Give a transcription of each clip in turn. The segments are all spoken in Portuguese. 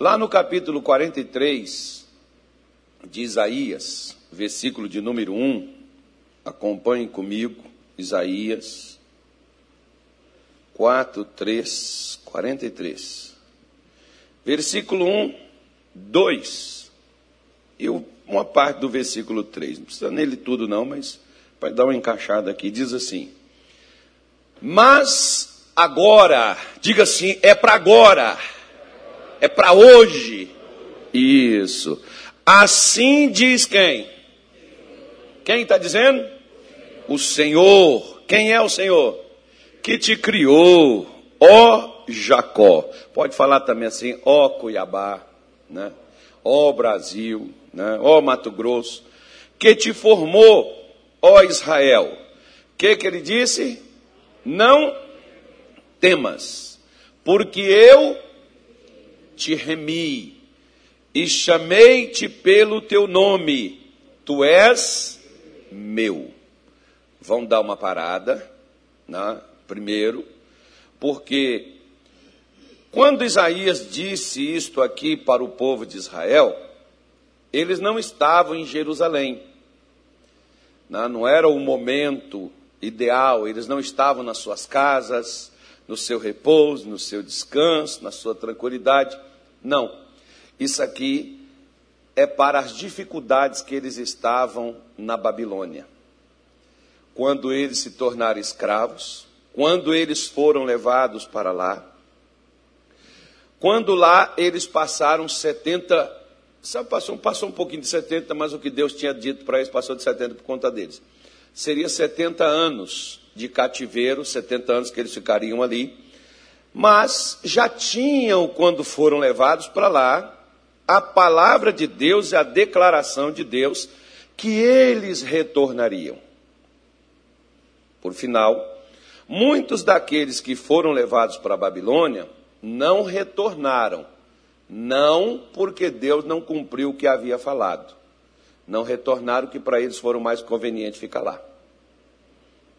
Lá no capítulo 43 de Isaías, versículo de número 1, acompanhe comigo, Isaías 4, 3, 43. Versículo 1, 2. E uma parte do versículo 3. Não precisa nele tudo, não, mas para dar uma encaixada aqui, diz assim: Mas agora, diga assim, é para agora é para hoje. Isso. Assim diz quem? Quem está dizendo? O Senhor. Quem é o Senhor? Que te criou, ó Jacó. Pode falar também assim, ó Cuiabá, né? ó Brasil, né? ó Mato Grosso. Que te formou, ó Israel. Que, que ele disse? Não temas, porque eu te remi e chamei-te pelo teu nome, tu és meu. Vão dar uma parada, né? primeiro, porque quando Isaías disse isto aqui para o povo de Israel, eles não estavam em Jerusalém. Né? Não era o momento ideal, eles não estavam nas suas casas, no seu repouso, no seu descanso, na sua tranquilidade. Não. Isso aqui é para as dificuldades que eles estavam na Babilônia. Quando eles se tornaram escravos, quando eles foram levados para lá, quando lá eles passaram 70, sabe, passou, passou um pouquinho de 70, mas o que Deus tinha dito para eles passou de 70 por conta deles. Seria 70 anos de cativeiro, 70 anos que eles ficariam ali mas já tinham, quando foram levados para lá, a palavra de Deus e a declaração de Deus que eles retornariam. Por final, muitos daqueles que foram levados para a Babilônia não retornaram, não porque Deus não cumpriu o que havia falado. Não retornaram que para eles foram mais conveniente ficar lá.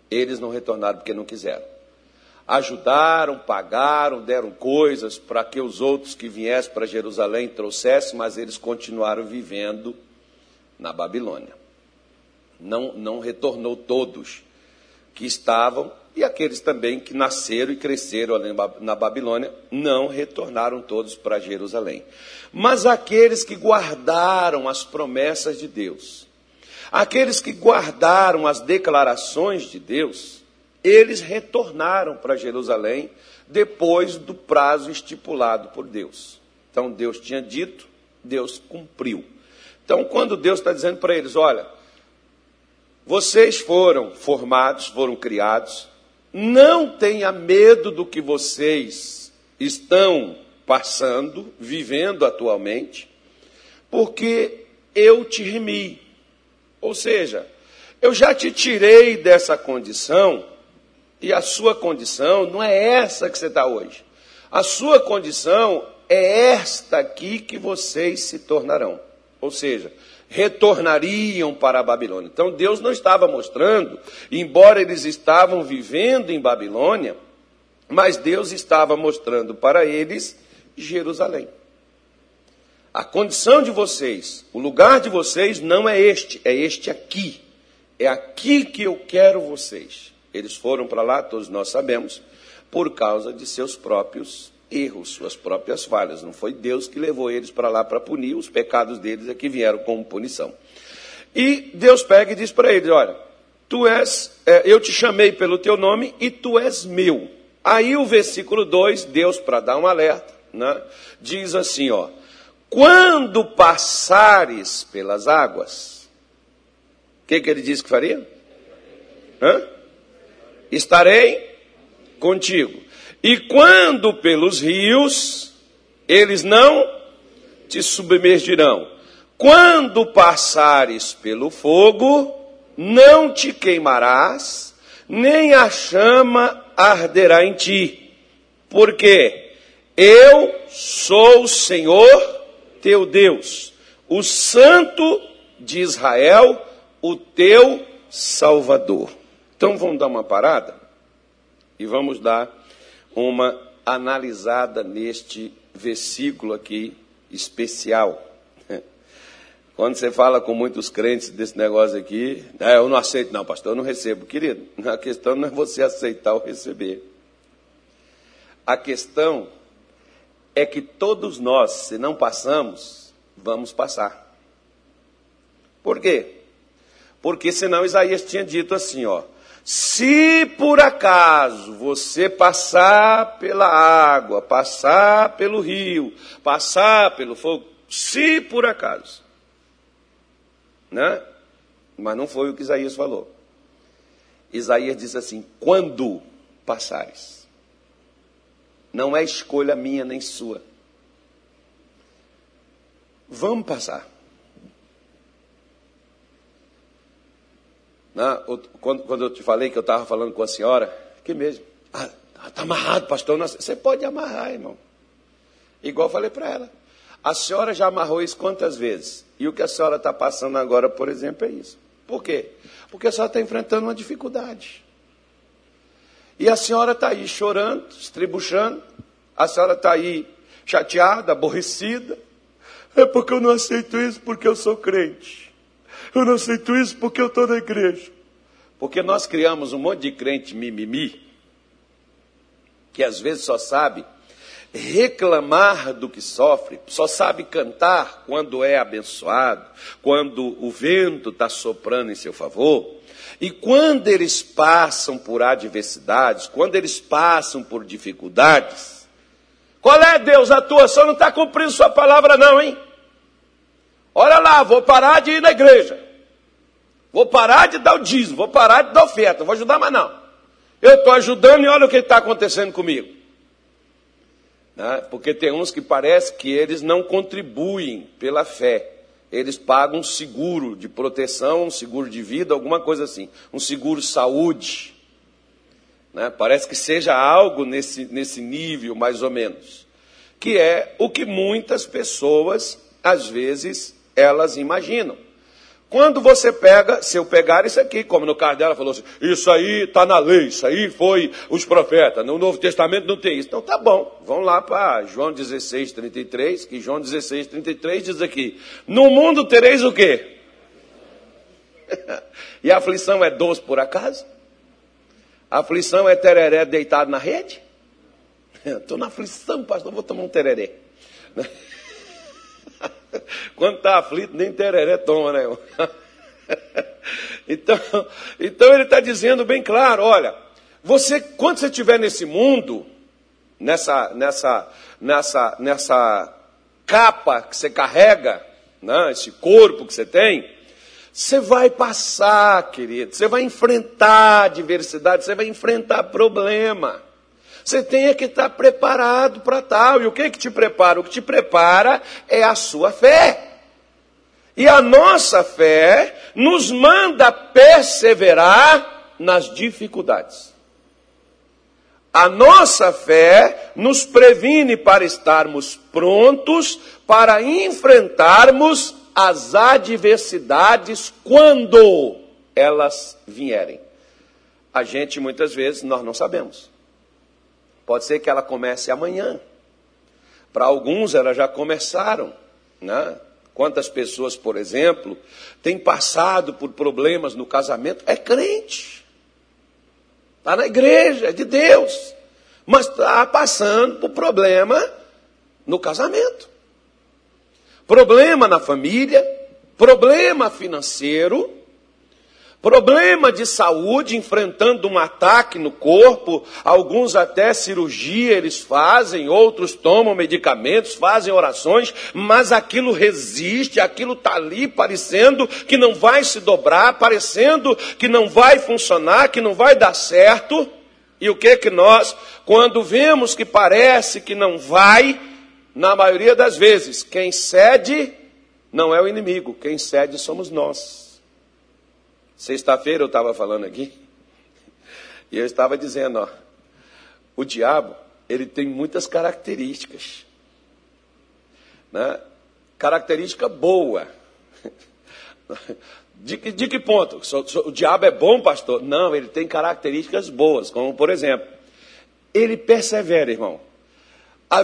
Eles não retornaram porque não quiseram ajudaram, pagaram, deram coisas para que os outros que viessem para Jerusalém trouxessem, mas eles continuaram vivendo na Babilônia. Não, não retornou todos que estavam, e aqueles também que nasceram e cresceram na Babilônia, não retornaram todos para Jerusalém. Mas aqueles que guardaram as promessas de Deus, aqueles que guardaram as declarações de Deus, eles retornaram para Jerusalém depois do prazo estipulado por Deus. Então Deus tinha dito, Deus cumpriu. Então, quando Deus está dizendo para eles: olha, vocês foram formados, foram criados, não tenha medo do que vocês estão passando, vivendo atualmente, porque eu te remi. Ou seja, eu já te tirei dessa condição e a sua condição não é essa que você está hoje. A sua condição é esta aqui que vocês se tornarão. Ou seja, retornariam para a Babilônia. Então Deus não estava mostrando, embora eles estavam vivendo em Babilônia, mas Deus estava mostrando para eles Jerusalém. A condição de vocês, o lugar de vocês não é este, é este aqui. É aqui que eu quero vocês. Eles foram para lá, todos nós sabemos, por causa de seus próprios erros, suas próprias falhas. Não foi Deus que levou eles para lá para punir, os pecados deles é que vieram como punição. E Deus pega e diz para eles: Olha, tu és, é, eu te chamei pelo teu nome e tu és meu. Aí o versículo 2, Deus, para dar um alerta, né, diz assim: ó, quando passares pelas águas, o que, que ele disse que faria? Hã? Estarei contigo. E quando pelos rios, eles não te submergirão. Quando passares pelo fogo, não te queimarás, nem a chama arderá em ti. Porque eu sou o Senhor teu Deus, o Santo de Israel, o teu Salvador. Então vamos dar uma parada e vamos dar uma analisada neste versículo aqui especial. Quando você fala com muitos crentes desse negócio aqui, é, eu não aceito, não, pastor, eu não recebo. Querido, a questão não é você aceitar ou receber. A questão é que todos nós, se não passamos, vamos passar. Por quê? Porque senão Isaías tinha dito assim, ó: se por acaso você passar pela água, passar pelo rio, passar pelo fogo, se por acaso, né? Mas não foi o que Isaías falou. Isaías diz assim: quando passares. Não é escolha minha nem sua. Vamos passar. Né? Quando, eu te falei que eu estava falando com a senhora, que mesmo. Ah, está amarrado, pastor. Você pode amarrar, irmão. Igual eu falei para ela. A senhora já amarrou isso quantas vezes? E o que a senhora está passando agora, por exemplo, é isso. Por quê? Porque a senhora está enfrentando uma dificuldade. E a senhora está aí chorando, estribuchando. A senhora está aí chateada, aborrecida. É porque eu não aceito isso porque eu sou crente. Eu não aceito isso porque eu estou na igreja. Porque nós criamos um monte de crente mimimi, que às vezes só sabe reclamar do que sofre, só sabe cantar quando é abençoado, quando o vento está soprando em seu favor. E quando eles passam por adversidades, quando eles passam por dificuldades, qual é, Deus? A tua só não está cumprindo sua palavra, não, hein? Olha lá, vou parar de ir na igreja. Vou parar de dar o dízimo, vou parar de dar oferta, vou ajudar mais não. Eu estou ajudando e olha o que está acontecendo comigo. Né? Porque tem uns que parece que eles não contribuem pela fé. Eles pagam um seguro de proteção, um seguro de vida, alguma coisa assim. Um seguro saúde. Né? Parece que seja algo nesse, nesse nível, mais ou menos. Que é o que muitas pessoas, às vezes, elas imaginam. Quando você pega, se eu pegar isso aqui, como no caso dela falou assim, isso aí está na lei, isso aí foi os profetas, no Novo Testamento não tem isso. Então tá bom, vamos lá para João 16, 33, que João 16, 33 diz aqui, no mundo tereis o quê? e a aflição é doce por acaso? A aflição é tereré deitado na rede? Estou na aflição, pastor, vou tomar um tereré. Quando está aflito, nem tereré toma, né? então, então ele está dizendo bem claro: olha, você, quando você estiver nesse mundo, nessa, nessa, nessa, nessa capa que você carrega, né, esse corpo que você tem, você vai passar, querido, você vai enfrentar adversidade, você vai enfrentar problema. Você tem que estar preparado para tal. E o que, que te prepara? O que te prepara é a sua fé. E a nossa fé nos manda perseverar nas dificuldades. A nossa fé nos previne para estarmos prontos para enfrentarmos as adversidades quando elas vierem. A gente muitas vezes nós não sabemos. Pode ser que ela comece amanhã. Para alguns, elas já começaram. Né? Quantas pessoas, por exemplo, têm passado por problemas no casamento? É crente. Está na igreja, é de Deus. Mas está passando por problema no casamento. Problema na família, problema financeiro, Problema de saúde, enfrentando um ataque no corpo, alguns até cirurgia eles fazem, outros tomam medicamentos, fazem orações, mas aquilo resiste, aquilo está ali parecendo que não vai se dobrar, parecendo que não vai funcionar, que não vai dar certo. E o que que nós, quando vemos que parece que não vai, na maioria das vezes, quem cede não é o inimigo, quem cede somos nós. Sexta-feira eu estava falando aqui e eu estava dizendo, ó, o diabo ele tem muitas características, né? Característica boa. De, de que ponto? O diabo é bom, pastor? Não, ele tem características boas, como por exemplo, ele persevera, irmão. Há,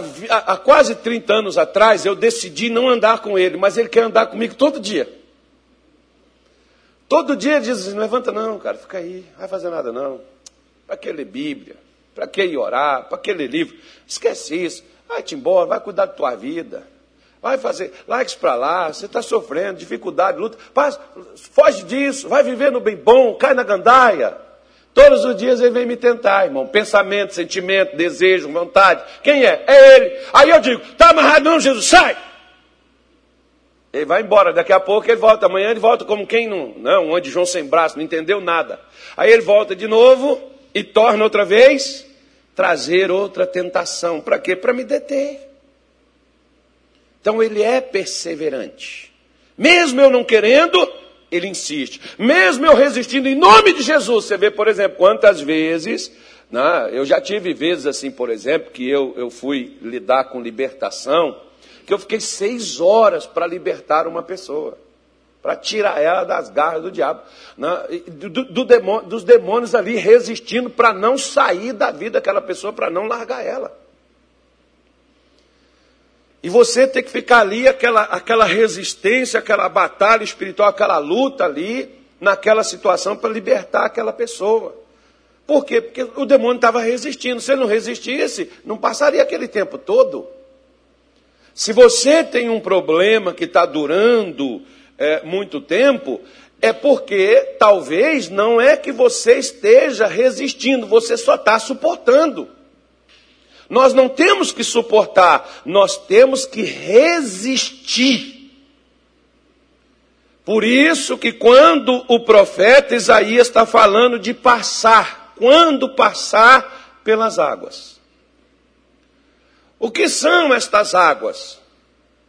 há, quase 30 anos atrás eu decidi não andar com ele, mas ele quer andar comigo todo dia. Todo dia diz assim, não levanta não, cara, fica aí, não vai fazer nada não. Para que ler Bíblia? Para que orar? Para que ler livro? Esquece isso. Vai-te embora, vai cuidar da tua vida. Vai fazer, isso para lá, você está sofrendo, dificuldade, luta. Paz, foge disso, vai viver no bem bom, cai na gandaia. Todos os dias ele vem me tentar, irmão. Pensamento, sentimento, desejo, vontade. Quem é? É ele. Aí eu digo, tá amarrado não, Jesus, sai! Ele vai embora, daqui a pouco ele volta. Amanhã ele volta como quem não, não, um João sem braço, não entendeu nada. Aí ele volta de novo e torna outra vez trazer outra tentação. Para quê? Para me deter. Então ele é perseverante. Mesmo eu não querendo, ele insiste. Mesmo eu resistindo em nome de Jesus. Você vê, por exemplo, quantas vezes. Né, eu já tive vezes assim, por exemplo, que eu, eu fui lidar com libertação que eu fiquei seis horas para libertar uma pessoa, para tirar ela das garras do diabo, né? do, do demônio, dos demônios ali resistindo para não sair da vida daquela pessoa, para não largar ela. E você tem que ficar ali, aquela, aquela resistência, aquela batalha espiritual, aquela luta ali, naquela situação, para libertar aquela pessoa. Por quê? Porque o demônio estava resistindo. Se ele não resistisse, não passaria aquele tempo todo. Se você tem um problema que está durando é, muito tempo, é porque talvez não é que você esteja resistindo, você só está suportando. Nós não temos que suportar, nós temos que resistir. Por isso que quando o profeta Isaías está falando de passar, quando passar pelas águas. O que são estas águas?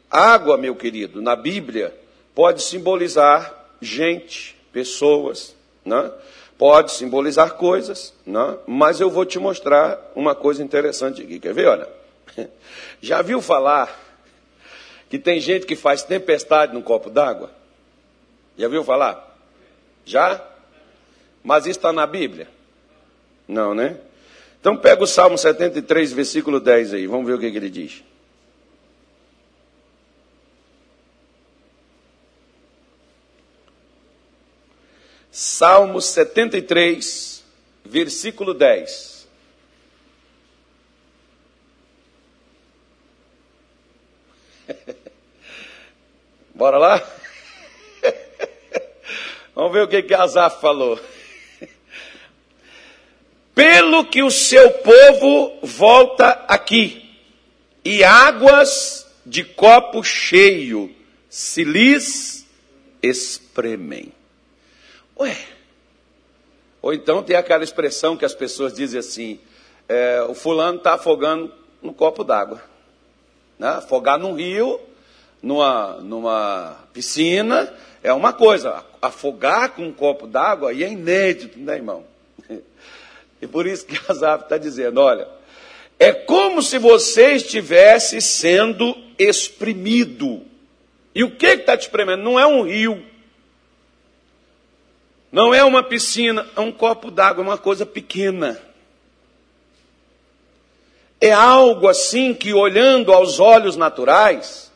Água, meu querido, na Bíblia pode simbolizar gente, pessoas, né? pode simbolizar coisas, né? mas eu vou te mostrar uma coisa interessante aqui. Quer ver? Olha, já viu falar que tem gente que faz tempestade num copo d'água? Já viu falar? Já? Mas isso está na Bíblia? Não, né? Então pega o Salmo 73, versículo 10 aí, vamos ver o que, que ele diz. Salmo 73, versículo 10. Bora lá? Vamos ver o que, que falou pelo que o seu povo volta aqui, e águas de copo cheio se lhes espremem. Ué, ou então tem aquela expressão que as pessoas dizem assim: é, o fulano está afogando no copo d'água. Né? Afogar num rio, numa, numa piscina, é uma coisa. Afogar com um copo d'água aí é inédito, né, irmão? E por isso que Asaf está dizendo: olha, é como se você estivesse sendo exprimido. E o que está te espremendo? Não é um rio, não é uma piscina, é um copo d'água, é uma coisa pequena. É algo assim que, olhando aos olhos naturais,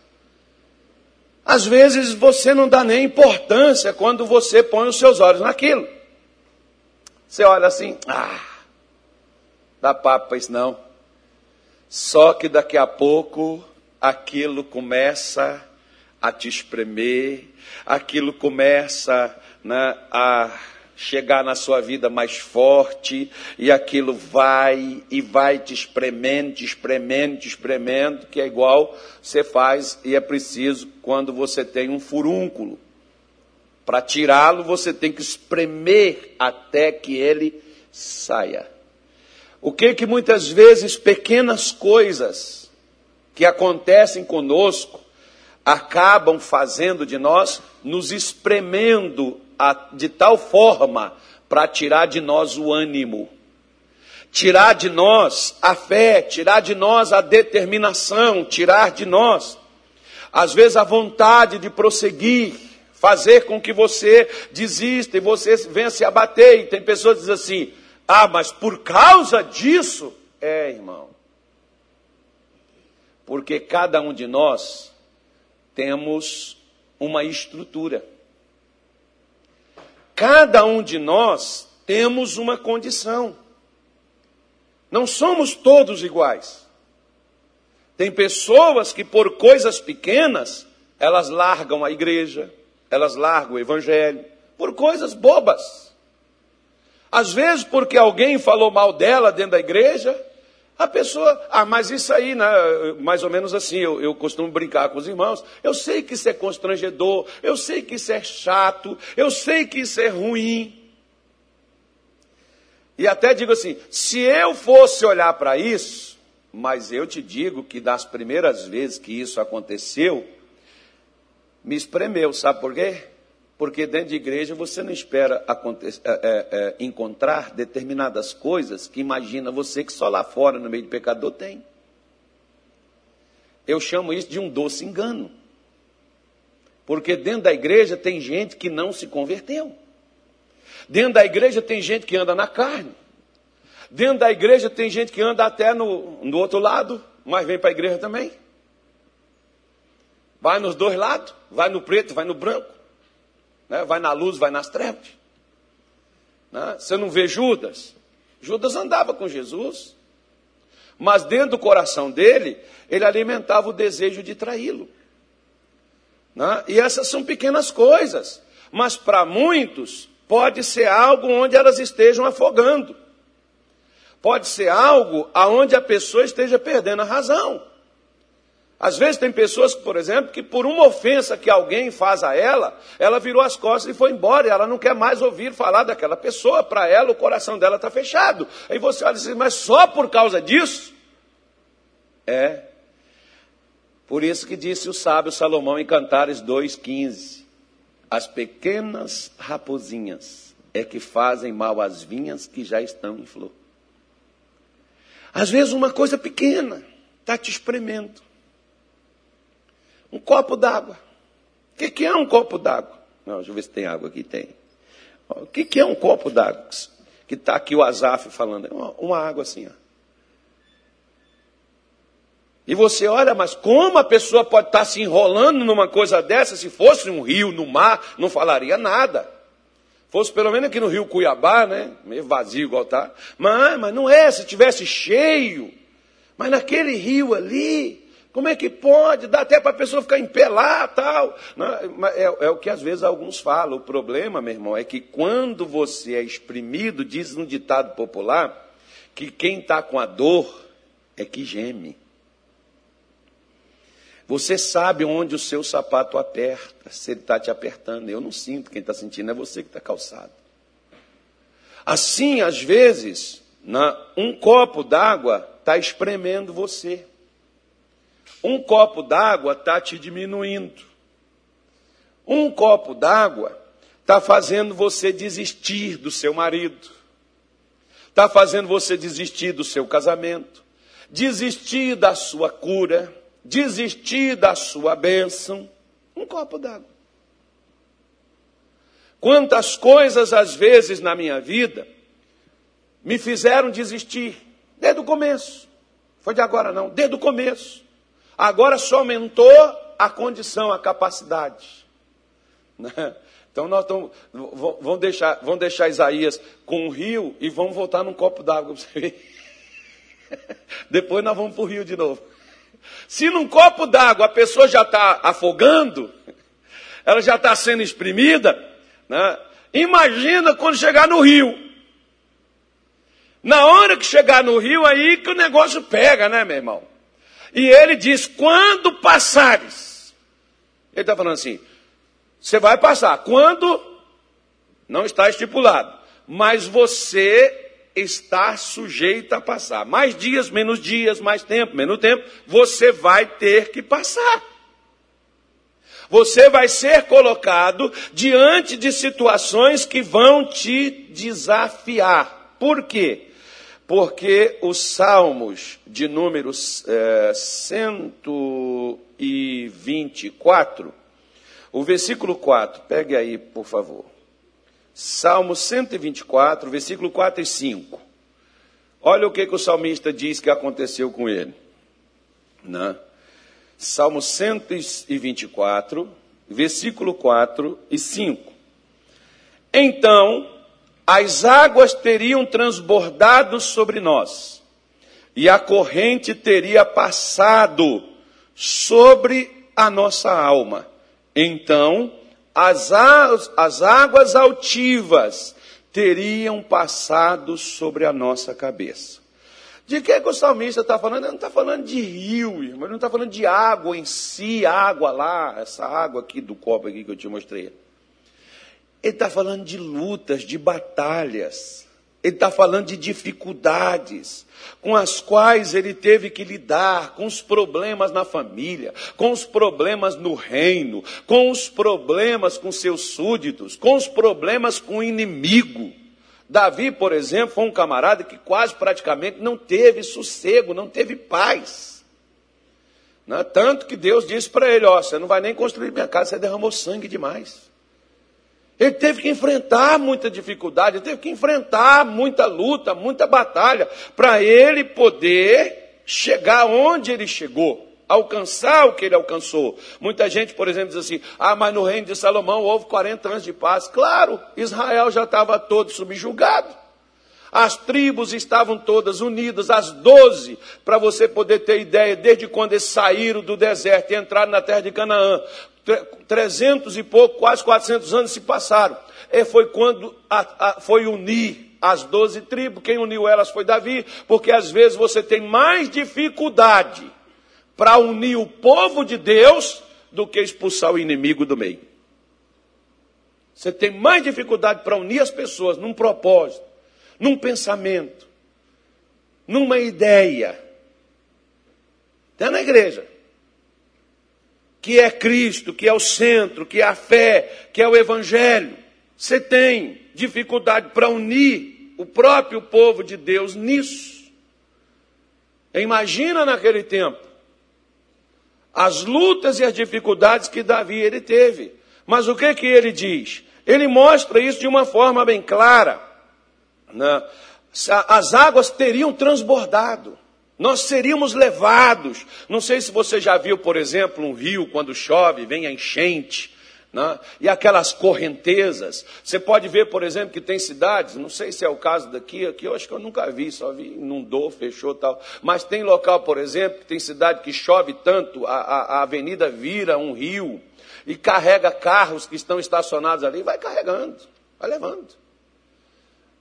às vezes você não dá nem importância quando você põe os seus olhos naquilo. Você olha assim, ah, dá papo para isso não. Só que daqui a pouco aquilo começa a te espremer, aquilo começa né, a chegar na sua vida mais forte, e aquilo vai e vai te espremendo, te espremendo, te espremendo, que é igual você faz e é preciso quando você tem um furúnculo. Para tirá-lo, você tem que espremer até que ele saia. O que que muitas vezes pequenas coisas que acontecem conosco acabam fazendo de nós, nos espremendo de tal forma para tirar de nós o ânimo, tirar de nós a fé, tirar de nós a determinação, tirar de nós, às vezes, a vontade de prosseguir, fazer com que você desista e você venha se abater. E tem pessoas que dizem assim: ah, mas por causa disso, é, irmão. Porque cada um de nós temos uma estrutura. Cada um de nós temos uma condição. Não somos todos iguais. Tem pessoas que, por coisas pequenas, elas largam a igreja, elas largam o evangelho, por coisas bobas. Às vezes, porque alguém falou mal dela dentro da igreja, a pessoa, ah, mas isso aí, né, mais ou menos assim, eu, eu costumo brincar com os irmãos. Eu sei que isso é constrangedor, eu sei que isso é chato, eu sei que isso é ruim. E até digo assim: se eu fosse olhar para isso, mas eu te digo que das primeiras vezes que isso aconteceu, me espremeu, sabe por quê? Porque dentro de igreja você não espera é, é, é, encontrar determinadas coisas que imagina você que só lá fora, no meio de pecador, tem. Eu chamo isso de um doce engano. Porque dentro da igreja tem gente que não se converteu. Dentro da igreja tem gente que anda na carne. Dentro da igreja tem gente que anda até no, no outro lado, mas vem para a igreja também. Vai nos dois lados, vai no preto, vai no branco, né? vai na luz, vai nas trevas. Né? Você não vê Judas? Judas andava com Jesus, mas dentro do coração dele, ele alimentava o desejo de traí-lo. Né? E essas são pequenas coisas, mas para muitos pode ser algo onde elas estejam afogando. Pode ser algo aonde a pessoa esteja perdendo a razão. Às vezes tem pessoas, por exemplo, que por uma ofensa que alguém faz a ela, ela virou as costas e foi embora, e ela não quer mais ouvir falar daquela pessoa, para ela o coração dela está fechado. Aí você olha assim, mas só por causa disso? É. Por isso que disse o sábio Salomão em Cantares 2,15: As pequenas raposinhas é que fazem mal às vinhas que já estão em flor. Às vezes uma coisa pequena está te espremendo. Um copo d'água. O que, que, é um copo d'água? Não, deixa eu ver se tem água aqui. Tem. O que, que é um copo d'água? Que está aqui o Azaf falando. Uma, uma água assim. Ó. E você olha, mas como a pessoa pode estar tá se enrolando numa coisa dessa? Se fosse um rio, no mar, não falaria nada. Fosse pelo menos aqui no rio Cuiabá, né? Meio vazio igual tá. Mas, mas não é, se tivesse cheio. Mas naquele rio ali, como é que pode? Dá até para a pessoa ficar em pé lá, tal. É, é, o que às vezes alguns falam. O problema, meu irmão, é que quando você é exprimido, diz um ditado popular, que quem está com a dor é que geme. Você sabe onde o seu sapato aperta, se ele está te apertando. Eu não sinto, quem está sentindo é você que está calçado. Assim, às vezes, na, um copo d'água está espremendo você. Um copo d'água está te diminuindo. Um copo d'água está fazendo você desistir do seu marido. Está fazendo você desistir do seu casamento. Desistir da sua cura. Desistir da sua bênção. Um copo d'água. Quantas coisas, às vezes, na minha vida, me fizeram desistir, desde o começo. Foi de agora, não, desde o começo. Agora só aumentou a condição, a capacidade. Né? Então nós estamos, vamos deixar, vamos deixar Isaías com um rio e vamos voltar num copo d'água para você ver. Depois nós vamos para o rio de novo. Se num copo d'água a pessoa já está afogando, ela já está sendo exprimida, né? imagina quando chegar no rio. Na hora que chegar no rio, aí que o negócio pega, né, meu irmão? E ele diz: quando passares. Ele está falando assim: você vai passar. Quando? Não está estipulado. Mas você está sujeito a passar. Mais dias, menos dias, mais tempo, menos tempo. Você vai ter que passar. Você vai ser colocado diante de situações que vão te desafiar. Por quê? Porque os Salmos de número é, 124, o versículo 4, pegue aí, por favor. Salmo 124, versículo 4 e 5. Olha o que, que o salmista diz que aconteceu com ele. Né? Salmo 124, versículo 4 e 5. Então as águas teriam transbordado sobre nós, e a corrente teria passado sobre a nossa alma. Então as, as águas altivas teriam passado sobre a nossa cabeça. De que, que o salmista está falando? Ele não está falando de rio, irmão. Ele não está falando de água em si, água lá, essa água aqui do copo aqui que eu te mostrei. Ele está falando de lutas, de batalhas. Ele está falando de dificuldades com as quais ele teve que lidar, com os problemas na família, com os problemas no reino, com os problemas com seus súditos, com os problemas com o inimigo. Davi, por exemplo, foi um camarada que quase praticamente não teve sossego, não teve paz. Né? Tanto que Deus disse para ele: Ó, você não vai nem construir minha casa, você derramou sangue demais. Ele teve que enfrentar muita dificuldade, ele teve que enfrentar muita luta, muita batalha, para ele poder chegar onde ele chegou alcançar o que ele alcançou. Muita gente, por exemplo, diz assim: ah, mas no reino de Salomão houve 40 anos de paz. Claro, Israel já estava todo subjugado. As tribos estavam todas unidas, as doze, para você poder ter ideia, desde quando eles saíram do deserto e entraram na terra de Canaã. Trezentos e pouco, quase 400 anos se passaram. E foi quando a, a, foi unir as doze tribos. Quem uniu elas foi Davi, porque às vezes você tem mais dificuldade para unir o povo de Deus do que expulsar o inimigo do meio. Você tem mais dificuldade para unir as pessoas num propósito, num pensamento, numa ideia. Até na igreja. Que é Cristo, que é o centro, que é a fé, que é o Evangelho. Você tem dificuldade para unir o próprio povo de Deus nisso. Imagina naquele tempo as lutas e as dificuldades que Davi ele teve. Mas o que que ele diz? Ele mostra isso de uma forma bem clara. Né? As águas teriam transbordado. Nós seríamos levados. Não sei se você já viu, por exemplo, um rio quando chove, vem a enchente. Né? E aquelas correntezas. Você pode ver, por exemplo, que tem cidades, não sei se é o caso daqui, aqui eu acho que eu nunca vi, só vi, inundou, fechou tal. Mas tem local, por exemplo, que tem cidade que chove tanto, a, a, a avenida vira um rio e carrega carros que estão estacionados ali, vai carregando, vai levando.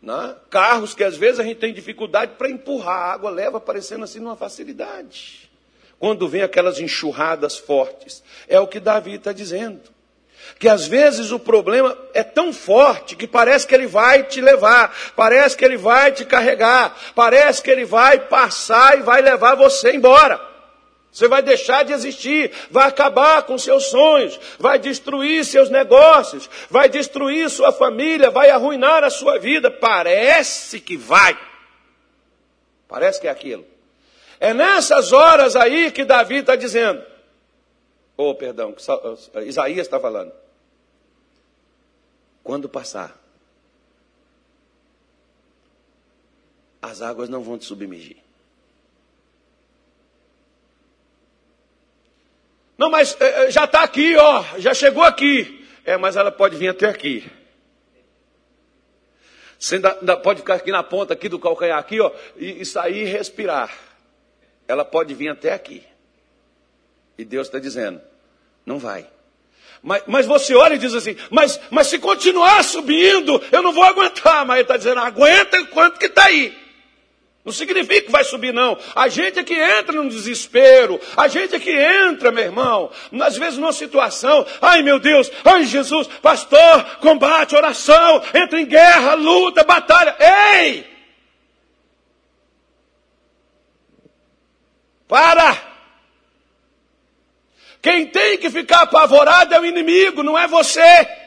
Né? Carros que às vezes a gente tem dificuldade para empurrar, a água leva aparecendo assim numa facilidade. Quando vem aquelas enxurradas fortes. É o que Davi está dizendo que às vezes o problema é tão forte que parece que ele vai te levar, parece que ele vai te carregar, parece que ele vai passar e vai levar você embora. Você vai deixar de existir, vai acabar com seus sonhos, vai destruir seus negócios, vai destruir sua família, vai arruinar a sua vida. Parece que vai. Parece que é aquilo. É nessas horas aí que Davi está dizendo: Oh, perdão, Isaías está falando. Quando passar, as águas não vão te submergir. Não, mas é, já está aqui, ó, já chegou aqui. É, mas ela pode vir até aqui. Você ainda, ainda pode ficar aqui na ponta aqui do calcanhar aqui, ó, e, e sair e respirar. Ela pode vir até aqui. E Deus está dizendo: não vai. Mas, mas, você olha e diz assim, mas, mas se continuar subindo, eu não vou aguentar. Mas ele está dizendo, aguenta enquanto que está aí. Não significa que vai subir, não. A gente é que entra no desespero. A gente é que entra, meu irmão. Às vezes numa situação, ai meu Deus, ai Jesus, pastor, combate, oração, entra em guerra, luta, batalha. Ei! Para! Quem tem que ficar apavorado é o inimigo, não é você.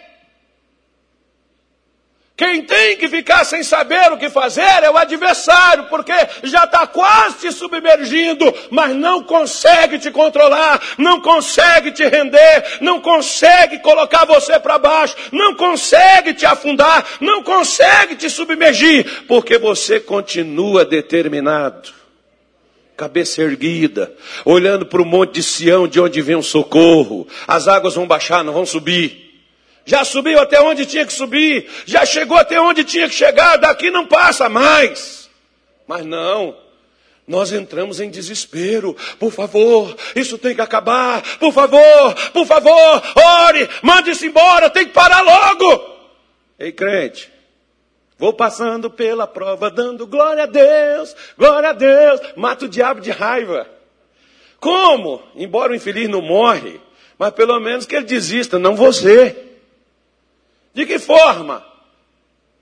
Quem tem que ficar sem saber o que fazer é o adversário, porque já está quase te submergindo, mas não consegue te controlar, não consegue te render, não consegue colocar você para baixo, não consegue te afundar, não consegue te submergir, porque você continua determinado cabeça erguida, olhando para o monte de Sião, de onde vem o socorro. As águas vão baixar, não vão subir. Já subiu até onde tinha que subir, já chegou até onde tinha que chegar, daqui não passa mais. Mas não, nós entramos em desespero. Por favor, isso tem que acabar. Por favor, por favor, ore, mande-se embora, tem que parar logo. Ei, crente, vou passando pela prova, dando glória a Deus, glória a Deus, mata o diabo de raiva. Como? Embora o infeliz não morre, mas pelo menos que ele desista, não você. De que forma?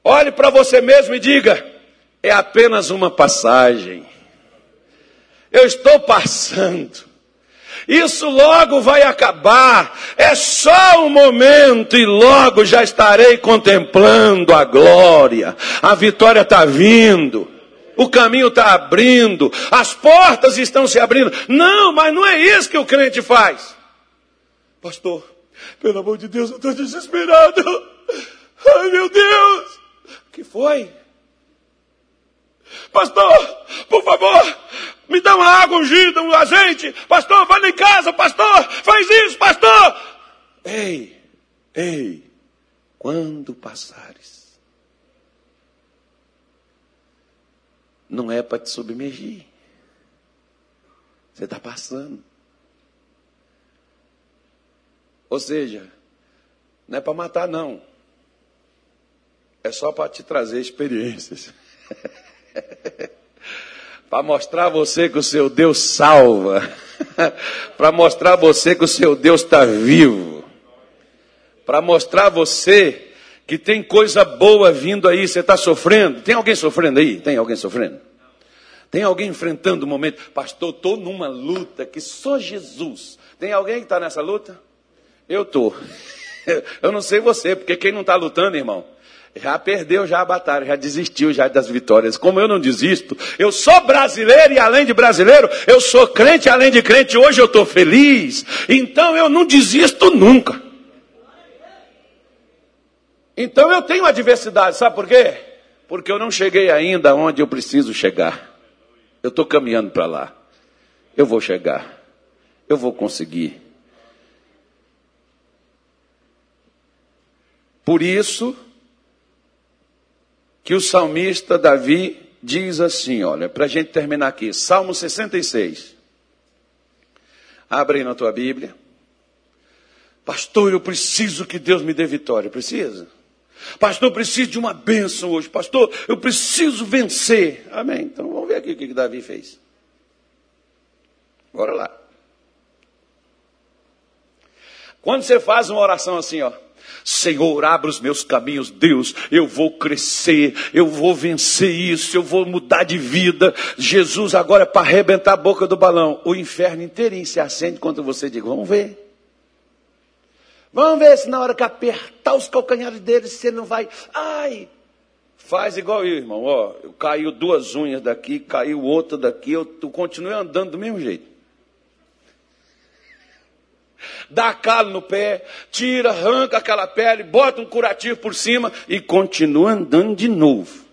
Olhe para você mesmo e diga: é apenas uma passagem. Eu estou passando. Isso logo vai acabar. É só um momento e logo já estarei contemplando a glória. A vitória está vindo. O caminho está abrindo. As portas estão se abrindo. Não, mas não é isso que o crente faz. Pastor, pelo amor de Deus, eu estou desesperado. Ai, meu Deus! O que foi? Pastor, por favor, me dá uma água ungida, um azeite. Pastor, vai lá em casa, pastor, faz isso, pastor. Ei, ei, quando passares, não é para te submergir. Você está passando. Ou seja, não é para matar, não. É só para te trazer experiências. para mostrar a você que o seu Deus salva. para mostrar a você que o seu Deus está vivo. Para mostrar a você que tem coisa boa vindo aí. Você está sofrendo? Tem alguém sofrendo aí? Tem alguém sofrendo? Tem alguém enfrentando um momento? Pastor, estou numa luta que só Jesus. Tem alguém que está nessa luta? Eu estou. Eu não sei você, porque quem não está lutando, irmão, já perdeu já a batalha, já desistiu já das vitórias. Como eu não desisto, eu sou brasileiro e além de brasileiro, eu sou crente além de crente, hoje eu estou feliz. Então eu não desisto nunca. Então eu tenho adversidade, sabe por quê? Porque eu não cheguei ainda onde eu preciso chegar. Eu estou caminhando para lá. Eu vou chegar. Eu vou conseguir. Por isso que o salmista Davi diz assim, olha, para a gente terminar aqui, Salmo 66. Abre aí na tua Bíblia. Pastor, eu preciso que Deus me dê vitória. Precisa? Pastor, eu preciso de uma bênção hoje. Pastor, eu preciso vencer. Amém. Então vamos ver aqui o que Davi fez. Bora lá. Quando você faz uma oração assim, ó. Senhor, abra os meus caminhos, Deus, eu vou crescer, eu vou vencer isso, eu vou mudar de vida. Jesus agora é para arrebentar a boca do balão. O inferno inteirinho se acende quando você diz, vamos ver. Vamos ver se na hora que apertar os calcanhares dele, você não vai, ai, Faz igual eu, irmão. Ó, caiu duas unhas daqui, caiu outra daqui, eu, eu continuei andando do mesmo jeito dá calo no pé, tira, arranca aquela pele, bota um curativo por cima e continua andando de novo.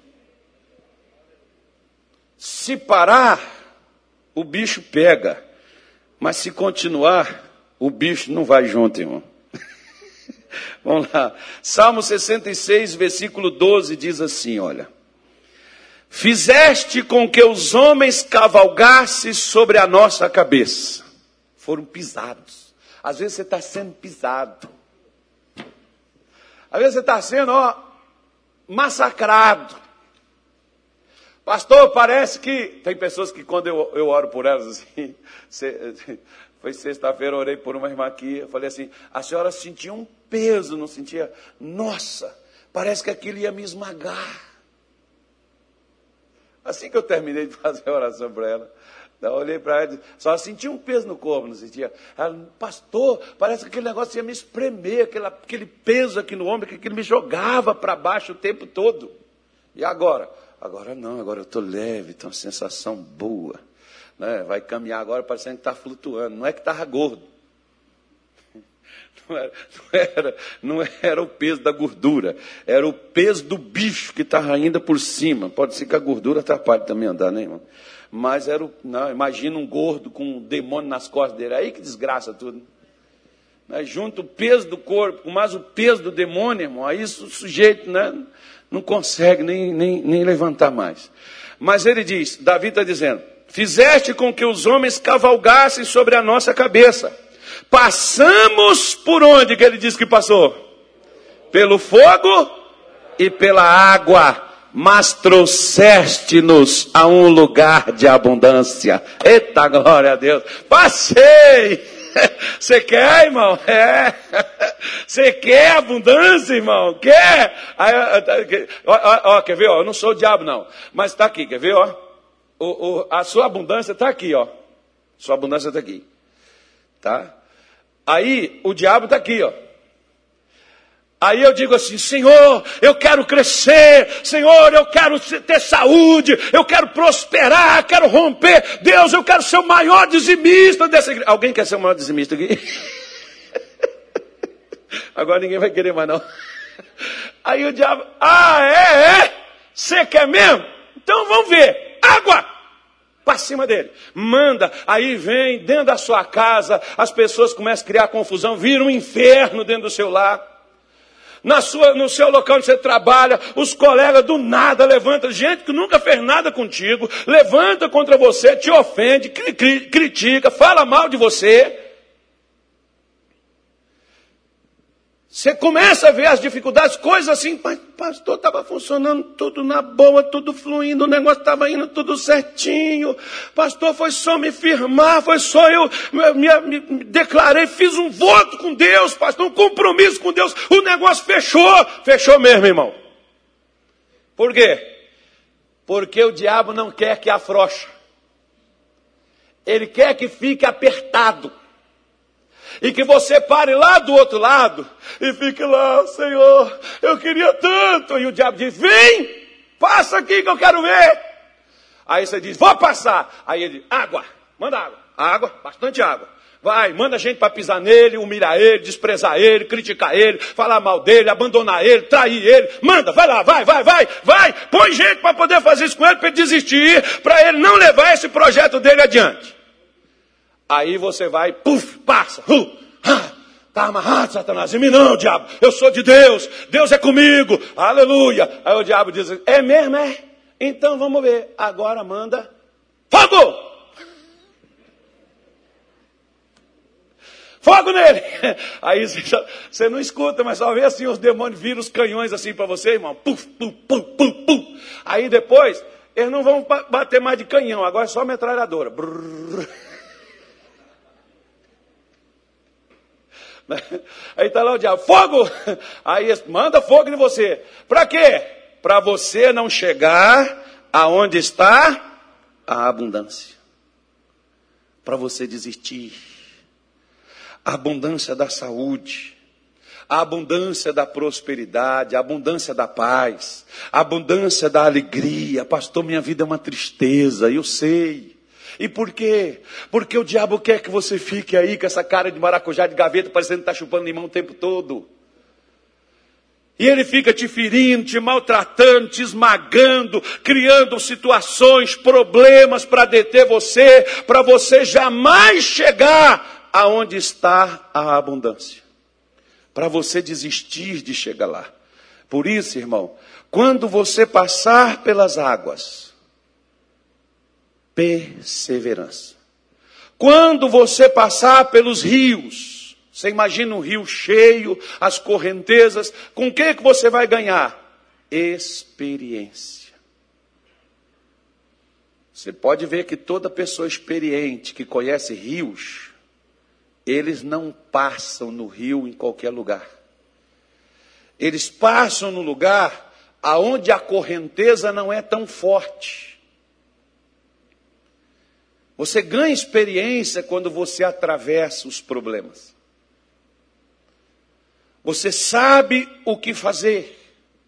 Se parar, o bicho pega. Mas se continuar, o bicho não vai junto, irmão. Vamos lá. Salmo 66, versículo 12 diz assim: Olha. Fizeste com que os homens cavalgassem sobre a nossa cabeça. Foram pisados. Às vezes você está sendo pisado. Às vezes você está sendo, ó, massacrado. Pastor, parece que. Tem pessoas que quando eu, eu oro por elas assim. foi sexta-feira, orei por uma irmã aqui. Eu falei assim: a senhora sentia um peso, não sentia? Nossa, parece que aquilo ia me esmagar. Assim que eu terminei de fazer a oração para ela, eu olhei para ela e só sentia um peso no corpo, não sentia. Ela, pastor, parece que aquele negócio ia me espremer, aquele, aquele peso aqui no ombro, que aquilo me jogava para baixo o tempo todo. E agora? Agora não, agora eu estou leve, tenho uma sensação boa. Né? Vai caminhar agora parecendo que está flutuando. Não é que estava gordo. Não era, não, era, não era o peso da gordura, era o peso do bicho que estava ainda por cima. Pode ser que a gordura atrapalhe também andar, né, irmão? Mas era o, não, imagina um gordo com um demônio nas costas dele. Aí que desgraça tudo. Né? Junto o peso do corpo com mais o peso do demônio, irmão. Aí o sujeito né, não consegue nem, nem, nem levantar mais. Mas ele diz, Davi está dizendo, fizeste com que os homens cavalgassem sobre a nossa cabeça. Passamos por onde que ele diz que passou? Pelo fogo e pela água mas trouxeste-nos a um lugar de abundância. Eita glória a Deus! Passei! Você quer, irmão? É. Você quer abundância, irmão? Quer? ó, ó, quer ver? Ó, eu não sou o diabo, não. Mas está aqui, quer ver? Ó? O, o, a sua abundância está aqui, ó. Sua abundância está aqui. Tá? Aí o diabo está aqui, ó. Aí eu digo assim: Senhor, eu quero crescer, Senhor, eu quero ter saúde, eu quero prosperar, quero romper. Deus, eu quero ser o maior dizimista dessa igreja. Alguém quer ser o maior dizimista aqui? Agora ninguém vai querer mais, não. Aí o diabo, ah, é, é? Você quer mesmo? Então vamos ver. Água! Para cima dele. Manda. Aí vem dentro da sua casa, as pessoas começam a criar confusão, vira um inferno dentro do seu lar na sua, no seu local onde você trabalha, os colegas do nada levantam, gente que nunca fez nada contigo, levanta contra você, te ofende, cri, cri, critica, fala mal de você. Você começa a ver as dificuldades, coisas assim, mas pastor, estava funcionando tudo na boa, tudo fluindo, o negócio estava indo tudo certinho. Pastor, foi só me firmar, foi só eu me, me, me, declarei, fiz um voto com Deus, pastor, um compromisso com Deus. O negócio fechou, fechou mesmo, irmão. Por quê? Porque o diabo não quer que afroche. Ele quer que fique apertado e que você pare lá do outro lado e fique lá, Senhor, eu queria tanto. E o diabo diz: Vem, passa aqui que eu quero ver. Aí você diz: Vou passar. Aí ele Água, manda água, água, bastante água. Vai, manda gente para pisar nele, humilhar ele, desprezar ele, criticar ele, falar mal dele, abandonar ele, trair ele. Manda, vai lá, vai, vai, vai, vai. Põe gente para poder fazer isso com ele, para ele desistir, para ele não levar esse projeto dele adiante. Aí você vai, puf, passa. Uh, ah, tá amarrado, Satanás. Em mim não, diabo. Eu sou de Deus. Deus é comigo. Aleluia. Aí o diabo diz: É mesmo, é? Então vamos ver. Agora manda fogo. Fogo nele! Aí você não escuta, mas só vê assim os demônios viram os canhões assim para você, irmão. Puf, puf, puf, puf, puf. Aí depois, eles não vão bater mais de canhão, agora é só metralhadora. Brrr. Aí está lá o diabo, fogo! Aí manda fogo em você. Para quê? Para você não chegar aonde está a abundância. Para você desistir. A abundância da saúde, a abundância da prosperidade, a abundância da paz, a abundância da alegria. Pastor, minha vida é uma tristeza, eu sei. E por quê? Porque o diabo quer que você fique aí com essa cara de maracujá de gaveta, parecendo que está chupando limão o tempo todo. E ele fica te ferindo, te maltratando, te esmagando, criando situações, problemas para deter você, para você jamais chegar aonde está a abundância. Para você desistir de chegar lá. Por isso, irmão, quando você passar pelas águas, perseverança. Quando você passar pelos rios, você imagina um rio cheio, as correntezas, com o que, que você vai ganhar? Experiência. Você pode ver que toda pessoa experiente que conhece rios, eles não passam no rio em qualquer lugar. Eles passam no lugar aonde a correnteza não é tão forte. Você ganha experiência quando você atravessa os problemas. Você sabe o que fazer,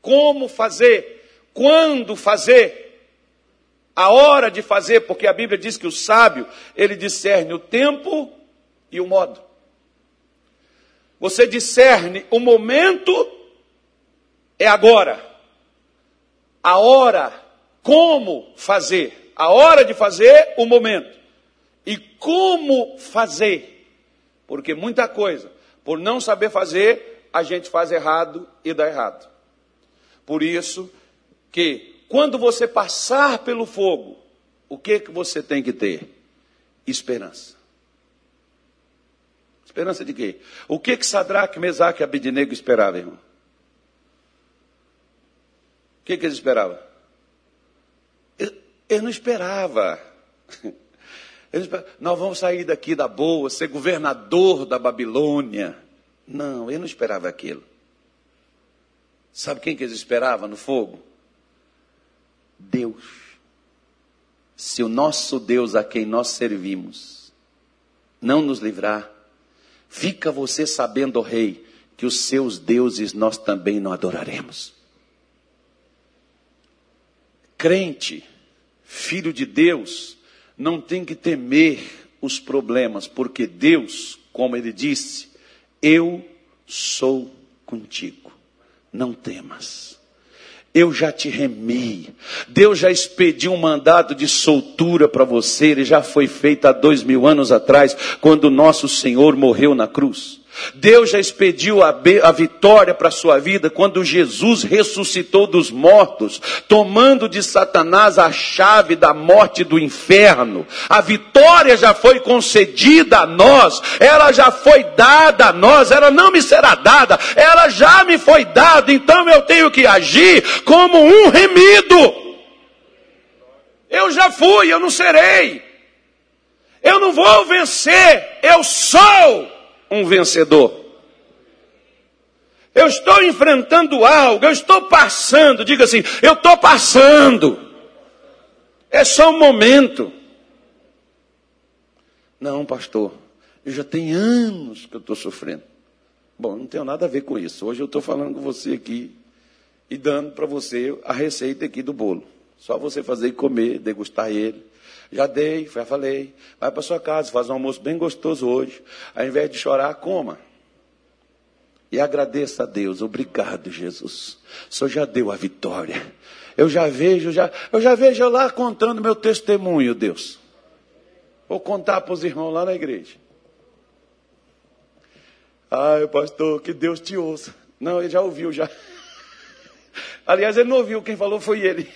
como fazer, quando fazer, a hora de fazer, porque a Bíblia diz que o sábio, ele discerne o tempo e o modo. Você discerne o momento é agora. A hora, como fazer, A hora de fazer, o momento. E como fazer? Porque muita coisa, por não saber fazer, a gente faz errado e dá errado. Por isso que quando você passar pelo fogo, o que que você tem que ter? Esperança. Esperança de quê? O que que Sadraque, Mesaque e Abednego esperavam, irmão? O que que eles esperavam? Ele não esperava. Ele esperava. Nós vamos sair daqui da boa, ser governador da Babilônia. Não, ele não esperava aquilo. Sabe quem que eles esperavam no fogo? Deus. Se o nosso Deus a quem nós servimos não nos livrar, fica você sabendo, rei, que os seus deuses nós também não adoraremos. Crente filho de Deus, não tem que temer os problemas, porque Deus, como ele disse, eu sou contigo. Não temas. Eu já te remi. Deus já expediu um mandado de soltura para você. Ele já foi feito há dois mil anos atrás, quando nosso Senhor morreu na cruz. Deus já expediu a, a vitória para a sua vida quando Jesus ressuscitou dos mortos, tomando de Satanás a chave da morte do inferno. A vitória já foi concedida a nós, ela já foi dada a nós, ela não me será dada, ela já me foi dada, então eu tenho que agir como um remido. Eu já fui, eu não serei. Eu não vou vencer, eu sou um vencedor. Eu estou enfrentando algo, eu estou passando, diga assim, eu estou passando. É só um momento. Não, pastor, eu já tenho anos que eu estou sofrendo. Bom, não tenho nada a ver com isso. Hoje eu estou falando com você aqui e dando para você a receita aqui do bolo. Só você fazer e comer, degustar ele. Já dei, já falei. Vai para sua casa, faz um almoço bem gostoso hoje. Ao invés de chorar, coma. E agradeça a Deus. Obrigado, Jesus. O Senhor já deu a vitória. Eu já vejo, já, eu já vejo lá contando meu testemunho, Deus. Vou contar para os irmãos lá na igreja. Ai, pastor, que Deus te ouça. Não, ele já ouviu já. Aliás, ele não ouviu, quem falou foi ele.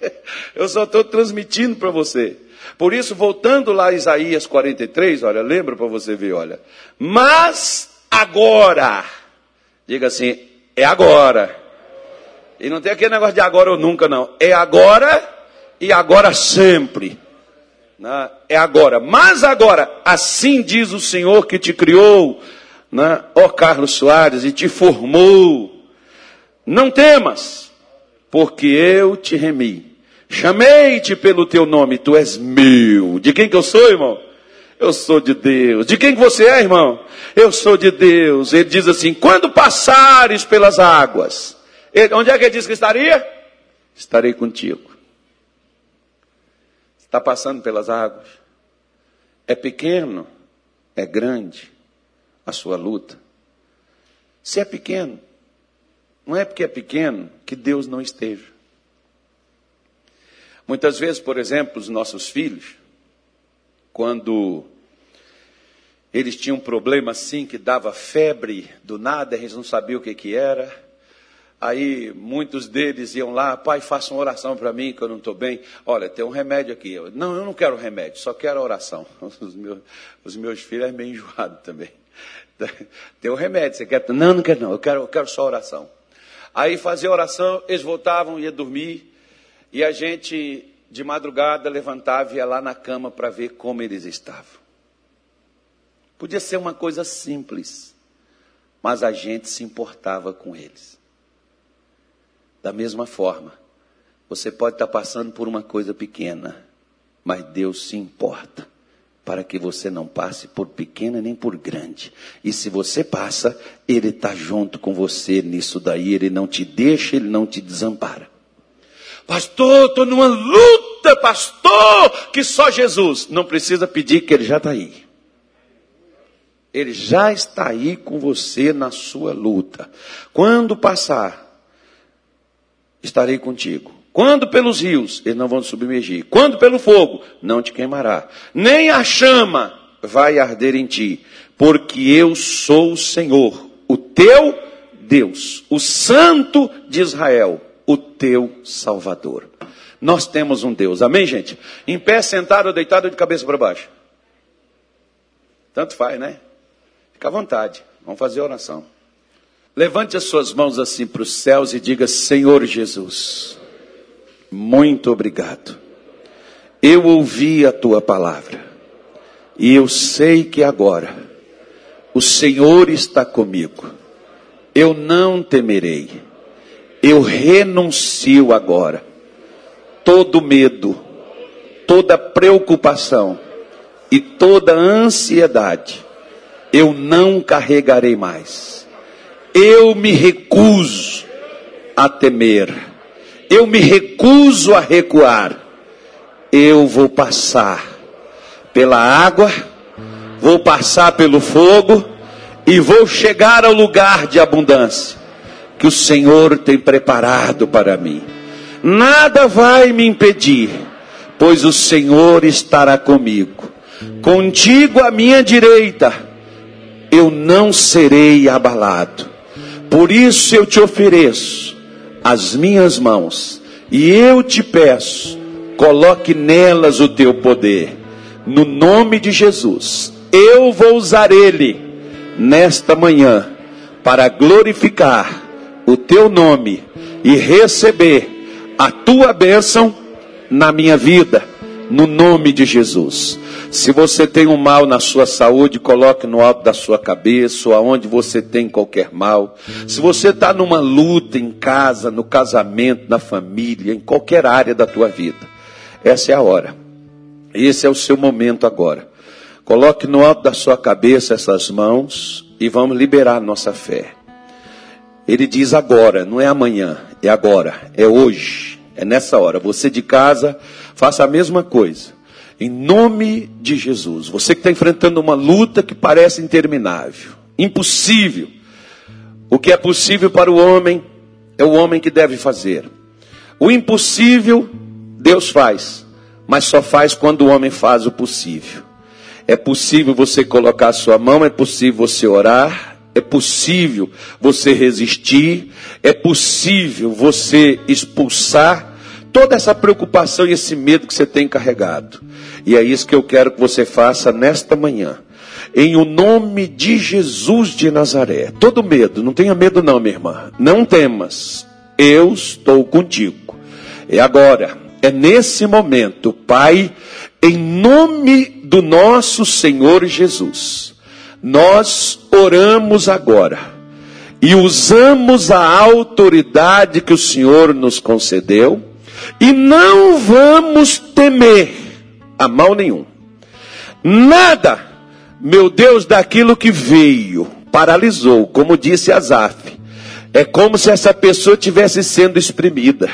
Eu só estou transmitindo para você. Por isso, voltando lá a Isaías 43, olha, lembra para você ver, olha. Mas agora, diga assim, é agora. E não tem aquele negócio de agora ou nunca, não. É agora e agora sempre. Né? É agora. Mas agora, assim diz o Senhor que te criou, né? ó Carlos Soares, e te formou. Não temas, porque eu te remi Chamei-te pelo teu nome, tu és meu. De quem que eu sou, irmão? Eu sou de Deus. De quem que você é, irmão? Eu sou de Deus. Ele diz assim: quando passares pelas águas, ele, onde é que ele diz que estaria? Estarei contigo. Está passando pelas águas. É pequeno, é grande a sua luta. Se é pequeno, não é porque é pequeno que Deus não esteja. Muitas vezes, por exemplo, os nossos filhos, quando eles tinham um problema assim que dava febre do nada, eles não sabiam o que, que era. Aí muitos deles iam lá, pai, faça uma oração para mim que eu não estou bem. Olha, tem um remédio aqui. Eu, não, eu não quero remédio, só quero oração. Os meus, os meus filhos é meio enjoado também. Tem um remédio, você quer? Não, não quero não, eu quero, eu quero só oração. Aí fazia oração, eles voltavam, ia dormir. E a gente, de madrugada, levantava e ia lá na cama para ver como eles estavam. Podia ser uma coisa simples, mas a gente se importava com eles. Da mesma forma, você pode estar passando por uma coisa pequena, mas Deus se importa para que você não passe por pequena nem por grande. E se você passa, Ele está junto com você nisso daí, Ele não te deixa, Ele não te desampara. Pastor, estou numa luta, pastor, que só Jesus. Não precisa pedir que ele já está aí. Ele já está aí com você na sua luta. Quando passar, estarei contigo. Quando pelos rios, eles não vão te submergir. Quando pelo fogo, não te queimará. Nem a chama vai arder em ti, porque eu sou o Senhor, o teu Deus, o Santo de Israel, o teu Salvador. Nós temos um Deus, amém, gente? Em pé, sentado ou deitado de cabeça para baixo. Tanto faz, né? Fica à vontade, vamos fazer a oração. Levante as suas mãos assim para os céus e diga: Senhor Jesus, muito obrigado. Eu ouvi a tua palavra e eu sei que agora o Senhor está comigo. Eu não temerei. Eu renuncio agora todo medo, toda preocupação e toda ansiedade. Eu não carregarei mais. Eu me recuso a temer. Eu me recuso a recuar. Eu vou passar pela água, vou passar pelo fogo e vou chegar ao lugar de abundância que o Senhor tem preparado para mim. Nada vai me impedir, pois o Senhor estará comigo. Contigo à minha direita, eu não serei abalado. Por isso eu te ofereço as minhas mãos e eu te peço, coloque nelas o teu poder. No nome de Jesus, eu vou usar ele nesta manhã para glorificar o teu nome e receber a tua bênção na minha vida, no nome de Jesus. Se você tem um mal na sua saúde, coloque no alto da sua cabeça, ou aonde você tem qualquer mal. Se você está numa luta em casa, no casamento, na família, em qualquer área da tua vida, essa é a hora. Esse é o seu momento agora. Coloque no alto da sua cabeça essas mãos e vamos liberar nossa fé. Ele diz agora, não é amanhã, é agora, é hoje, é nessa hora. Você de casa, faça a mesma coisa. Em nome de Jesus. Você que está enfrentando uma luta que parece interminável, impossível. O que é possível para o homem, é o homem que deve fazer. O impossível, Deus faz, mas só faz quando o homem faz o possível. É possível você colocar a sua mão, é possível você orar, é possível você resistir, é possível você expulsar toda essa preocupação e esse medo que você tem carregado. E é isso que eu quero que você faça nesta manhã. Em o nome de Jesus de Nazaré. Todo medo, não tenha medo não, minha irmã. Não temas. Eu estou contigo. É agora, é nesse momento, Pai, em nome do nosso Senhor Jesus, nós oramos agora e usamos a autoridade que o Senhor nos concedeu e não vamos temer a mal nenhum. Nada, meu Deus, daquilo que veio, paralisou, como disse Asaf. É como se essa pessoa tivesse sendo exprimida.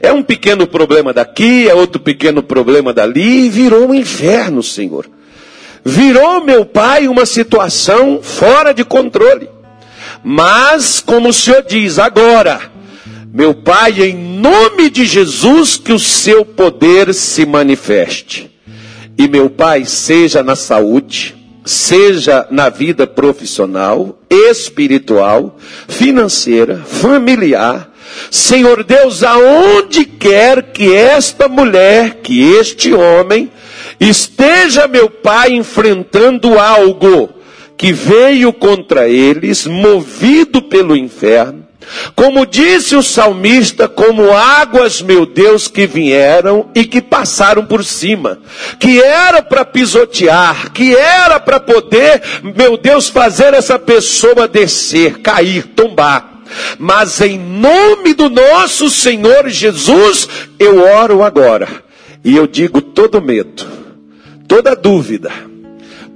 É um pequeno problema daqui, é outro pequeno problema dali, e virou um inferno, Senhor. Virou, meu Pai, uma situação fora de controle. Mas, como o Senhor diz, agora, meu Pai, em nome de Jesus, que o seu poder se manifeste. E, meu Pai, seja na saúde, seja na vida profissional, espiritual, financeira, familiar, Senhor Deus, aonde quer que esta mulher, que este homem, esteja, meu Pai, enfrentando algo que veio contra eles, movido pelo inferno, como disse o salmista, como águas, meu Deus, que vieram e que passaram por cima, que era para pisotear, que era para poder, meu Deus, fazer essa pessoa descer, cair, tombar. Mas em nome do nosso Senhor Jesus, eu oro agora. E eu digo todo medo, toda dúvida,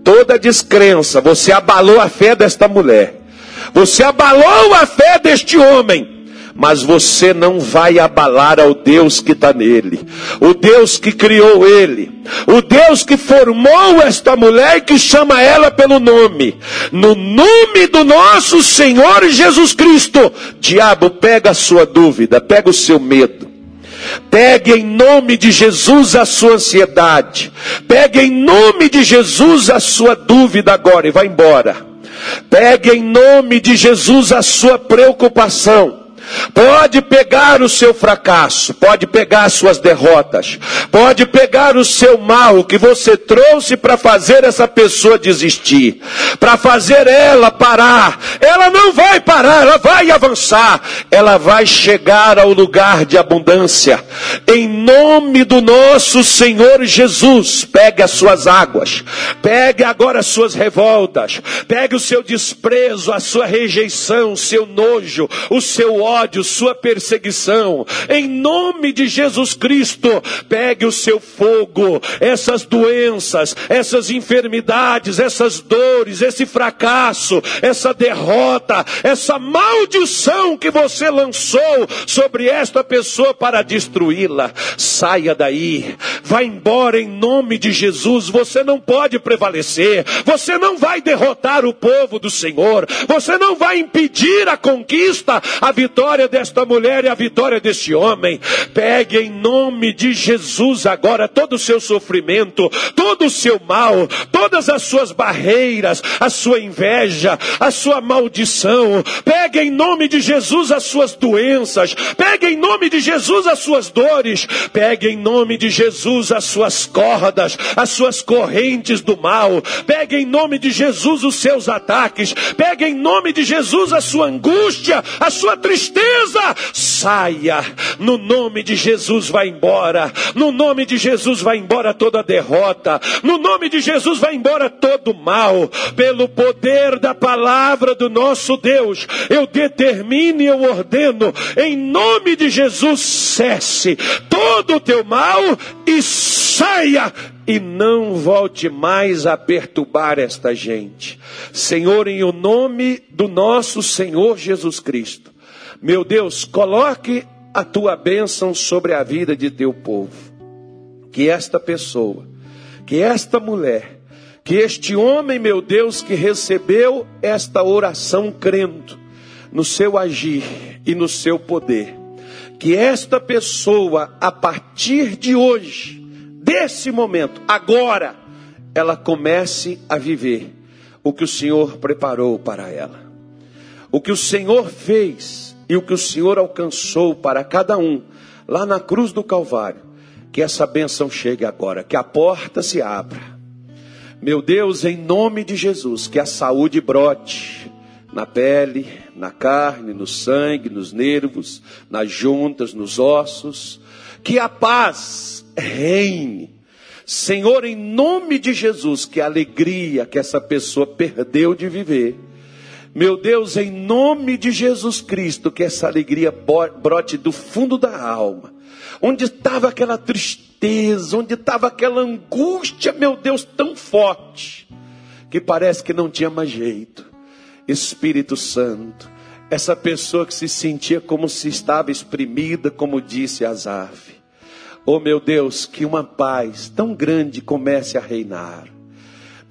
toda descrença, você abalou a fé desta mulher. Você abalou a fé deste homem mas você não vai abalar ao Deus que está nele, o Deus que criou ele, o Deus que formou esta mulher e que chama ela pelo nome, no nome do nosso Senhor Jesus Cristo. Diabo, pega a sua dúvida, pega o seu medo, Pegue em nome de Jesus a sua ansiedade. Pegue em nome de Jesus a sua dúvida agora e vá embora. Pegue em nome de Jesus a sua preocupação. Pode pegar o seu fracasso, pode pegar as suas derrotas, pode pegar o seu mal que você trouxe para fazer essa pessoa desistir, para fazer ela parar. Ela não vai parar, ela vai avançar, ela vai chegar ao lugar de abundância. Em nome do nosso Senhor Jesus, pegue as suas águas, pegue agora as suas revoltas, pegue o seu desprezo, a sua rejeição, o seu nojo, o seu ódio ódio, sua perseguição. Em nome de Jesus Cristo, pegue o seu fogo, essas doenças, essas enfermidades, essas dores, esse fracasso, essa derrota, essa maldição que você lançou sobre esta pessoa para destruí-la. Saia daí, vá embora em nome de Jesus. Você não pode prevalecer, você não vai derrotar o povo do Senhor, você não vai impedir a conquista, a vitória vitória desta mulher e a vitória deste homem. Pegue em nome de Jesus agora todo o seu sofrimento, todo o seu mal, todas as suas barreiras, a sua inveja, a sua maldição. Pegue em nome de Jesus as suas doenças. Pegue em nome de Jesus as suas dores. Pegue em nome de Jesus as suas cordas, as suas correntes do mal. Pegue em nome de Jesus os seus ataques. Pegue em nome de Jesus a sua angústia, a sua tristeza tristeza, saia. No nome de Jesus vai embora. No nome de Jesus vai embora toda derrota. No nome de Jesus vai embora todo mal. Pelo poder da palavra do nosso Deus, eu determino e eu ordeno, em nome de Jesus, cesse todo o teu mal e saia e não volte mais a perturbar esta gente. Senhor, em o nome do nosso Senhor Jesus Cristo, meu Deus, coloque a tua bênção sobre a vida de teu povo. Que esta pessoa, que esta mulher, que este homem, meu Deus, que recebeu esta oração crendo no seu agir e no seu poder, que esta pessoa, a partir de hoje, desse momento, agora, ela comece a viver o que o Senhor preparou para ela. O que o Senhor fez e o que o Senhor alcançou para cada um lá na cruz do Calvário, que essa bênção chegue agora, que a porta se abra. Meu Deus, em nome de Jesus, que a saúde brote na pele, na carne, no sangue, nos nervos, nas juntas, nos ossos, que a paz reine. Senhor, em nome de Jesus, que a alegria que essa pessoa perdeu de viver, meu Deus, em nome de Jesus Cristo, que essa alegria brote do fundo da alma. Onde estava aquela tristeza, onde estava aquela angústia, meu Deus, tão forte, que parece que não tinha mais jeito. Espírito Santo, essa pessoa que se sentia como se estava exprimida, como disse Azaf. Oh meu Deus, que uma paz tão grande comece a reinar.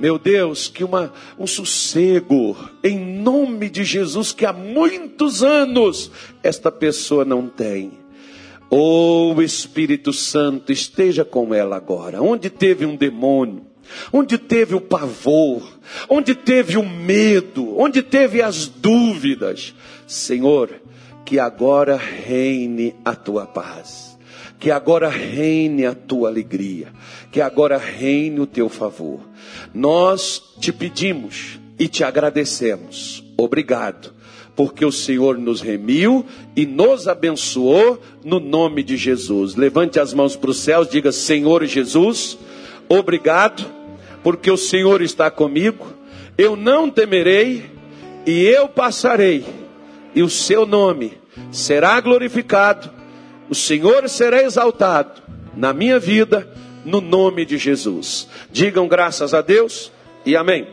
Meu Deus, que uma, um sossego, em nome de Jesus, que há muitos anos esta pessoa não tem. Oh Espírito Santo, esteja com ela agora. Onde teve um demônio, onde teve o pavor, onde teve o medo, onde teve as dúvidas, Senhor, que agora reine a tua paz, que agora reine a tua alegria, que agora reine o teu favor. Nós te pedimos e te agradecemos. Obrigado, porque o Senhor nos remiu e nos abençoou no nome de Jesus. Levante as mãos para os céus, diga: Senhor Jesus, obrigado, porque o Senhor está comigo. Eu não temerei e eu passarei, e o seu nome será glorificado, o Senhor será exaltado na minha vida no nome de Jesus. Digam graças a Deus e amém.